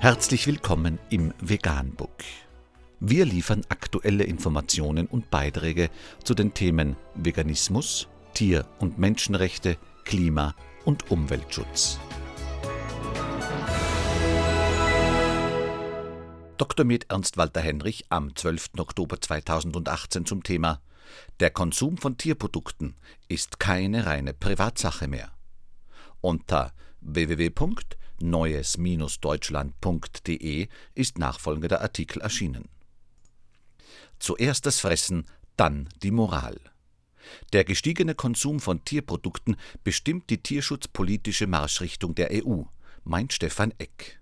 Herzlich willkommen im Veganbook. Wir liefern aktuelle Informationen und Beiträge zu den Themen Veganismus, Tier- und Menschenrechte, Klima- und Umweltschutz. Dr. Med Ernst Walter Henrich am 12. Oktober 2018 zum Thema Der Konsum von Tierprodukten ist keine reine Privatsache mehr. Unter www.neues-deutschland.de ist nachfolgender Artikel erschienen. Zuerst das Fressen, dann die Moral. Der gestiegene Konsum von Tierprodukten bestimmt die tierschutzpolitische Marschrichtung der EU, meint Stefan Eck.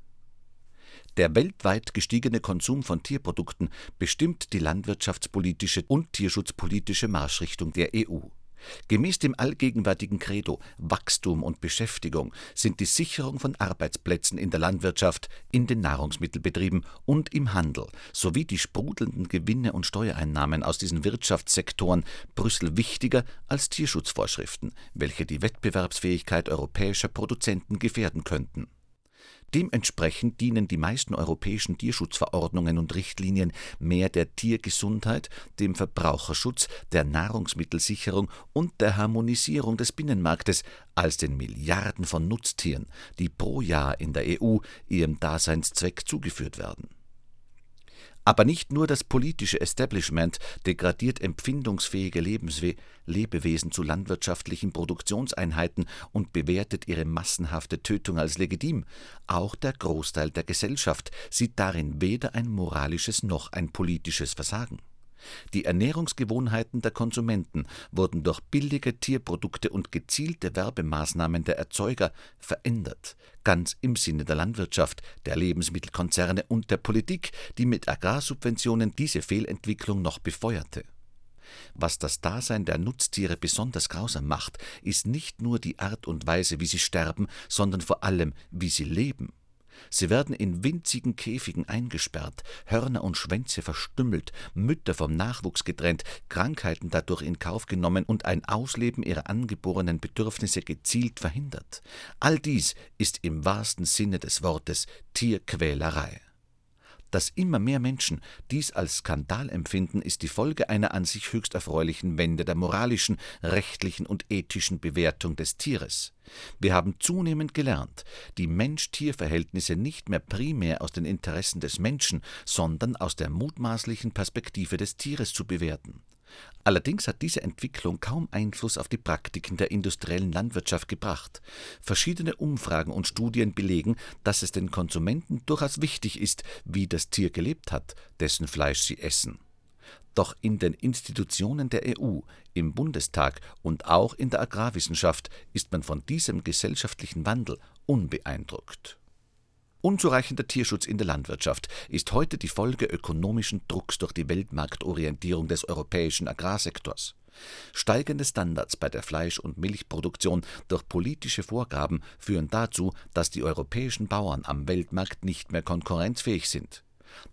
Der weltweit gestiegene Konsum von Tierprodukten bestimmt die landwirtschaftspolitische und tierschutzpolitische Marschrichtung der EU. Gemäß dem allgegenwärtigen Credo Wachstum und Beschäftigung sind die Sicherung von Arbeitsplätzen in der Landwirtschaft, in den Nahrungsmittelbetrieben und im Handel sowie die sprudelnden Gewinne und Steuereinnahmen aus diesen Wirtschaftssektoren Brüssel wichtiger als Tierschutzvorschriften, welche die Wettbewerbsfähigkeit europäischer Produzenten gefährden könnten Dementsprechend dienen die meisten europäischen Tierschutzverordnungen und Richtlinien mehr der Tiergesundheit, dem Verbraucherschutz, der Nahrungsmittelsicherung und der Harmonisierung des Binnenmarktes als den Milliarden von Nutztieren, die pro Jahr in der EU ihrem Daseinszweck zugeführt werden aber nicht nur das politische Establishment degradiert empfindungsfähige Lebenswe Lebewesen zu landwirtschaftlichen Produktionseinheiten und bewertet ihre massenhafte Tötung als legitim, auch der Großteil der Gesellschaft sieht darin weder ein moralisches noch ein politisches Versagen die Ernährungsgewohnheiten der Konsumenten wurden durch billige Tierprodukte und gezielte Werbemaßnahmen der Erzeuger verändert, ganz im Sinne der Landwirtschaft, der Lebensmittelkonzerne und der Politik, die mit Agrarsubventionen diese Fehlentwicklung noch befeuerte. Was das Dasein der Nutztiere besonders grausam macht, ist nicht nur die Art und Weise, wie sie sterben, sondern vor allem, wie sie leben. Sie werden in winzigen Käfigen eingesperrt, Hörner und Schwänze verstümmelt, Mütter vom Nachwuchs getrennt, Krankheiten dadurch in Kauf genommen und ein Ausleben ihrer angeborenen Bedürfnisse gezielt verhindert. All dies ist im wahrsten Sinne des Wortes Tierquälerei. Dass immer mehr Menschen dies als Skandal empfinden, ist die Folge einer an sich höchst erfreulichen Wende der moralischen, rechtlichen und ethischen Bewertung des Tieres. Wir haben zunehmend gelernt, die Mensch-Tier-Verhältnisse nicht mehr primär aus den Interessen des Menschen, sondern aus der mutmaßlichen Perspektive des Tieres zu bewerten. Allerdings hat diese Entwicklung kaum Einfluss auf die Praktiken der industriellen Landwirtschaft gebracht. Verschiedene Umfragen und Studien belegen, dass es den Konsumenten durchaus wichtig ist, wie das Tier gelebt hat, dessen Fleisch sie essen. Doch in den Institutionen der EU, im Bundestag und auch in der Agrarwissenschaft ist man von diesem gesellschaftlichen Wandel unbeeindruckt. Unzureichender Tierschutz in der Landwirtschaft ist heute die Folge ökonomischen Drucks durch die Weltmarktorientierung des europäischen Agrarsektors. Steigende Standards bei der Fleisch- und Milchproduktion durch politische Vorgaben führen dazu, dass die europäischen Bauern am Weltmarkt nicht mehr konkurrenzfähig sind.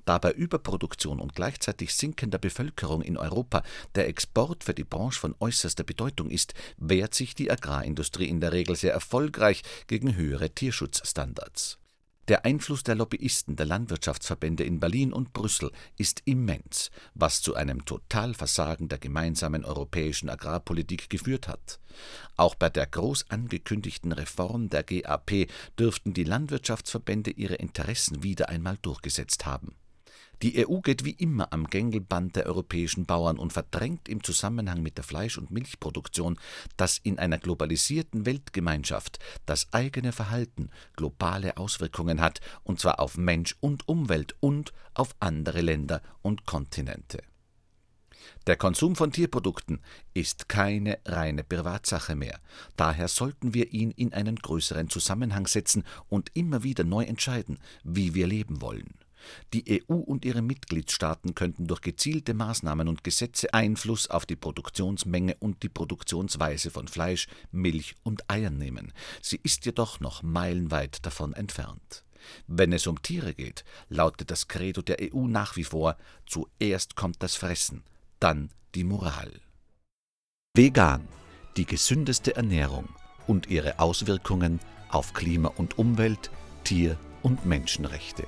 Da bei Überproduktion und gleichzeitig sinkender Bevölkerung in Europa der Export für die Branche von äußerster Bedeutung ist, wehrt sich die Agrarindustrie in der Regel sehr erfolgreich gegen höhere Tierschutzstandards. Der Einfluss der Lobbyisten der Landwirtschaftsverbände in Berlin und Brüssel ist immens, was zu einem Totalversagen der gemeinsamen europäischen Agrarpolitik geführt hat. Auch bei der groß angekündigten Reform der GAP dürften die Landwirtschaftsverbände ihre Interessen wieder einmal durchgesetzt haben die EU geht wie immer am Gängelband der europäischen Bauern und verdrängt im Zusammenhang mit der Fleisch- und Milchproduktion, dass in einer globalisierten Weltgemeinschaft das eigene Verhalten globale Auswirkungen hat, und zwar auf Mensch und Umwelt und auf andere Länder und Kontinente. Der Konsum von Tierprodukten ist keine reine Privatsache mehr. Daher sollten wir ihn in einen größeren Zusammenhang setzen und immer wieder neu entscheiden, wie wir leben wollen. Die EU und ihre Mitgliedstaaten könnten durch gezielte Maßnahmen und Gesetze Einfluss auf die Produktionsmenge und die Produktionsweise von Fleisch, Milch und Eiern nehmen. Sie ist jedoch noch meilenweit davon entfernt. Wenn es um Tiere geht, lautet das Credo der EU nach wie vor zuerst kommt das Fressen, dann die Moral. Vegan, die gesündeste Ernährung und ihre Auswirkungen auf Klima und Umwelt, Tier- und Menschenrechte.